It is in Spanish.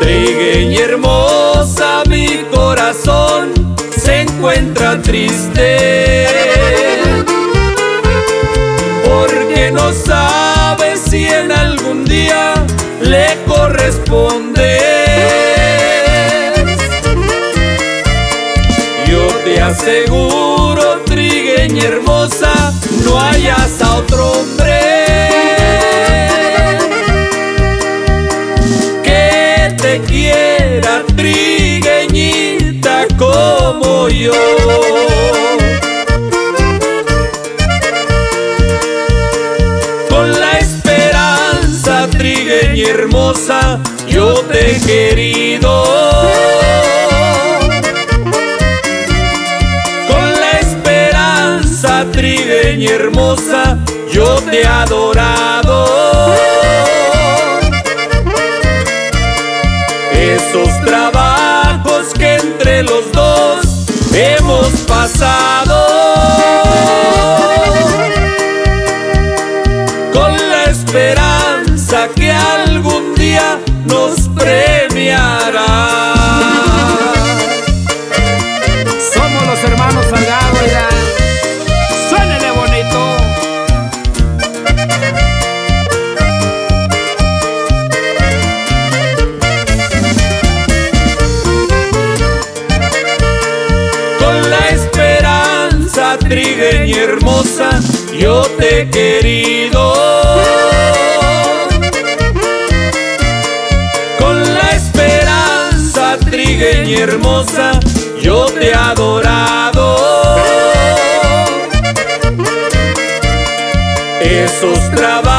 Trigueña hermosa, mi corazón se encuentra triste le corresponde Yo te aseguro, trigueña hermosa, no hayas a otro hombre te quiera trigueñita como yo. Hermosa yo te he querido. Con la esperanza trigueña hermosa yo te he adorado. esos trabajos que entre los dos hemos pasado. Con la esperanza que trigueña hermosa yo te he querido. Con la esperanza trigueña hermosa yo te he adorado. Esos trabajos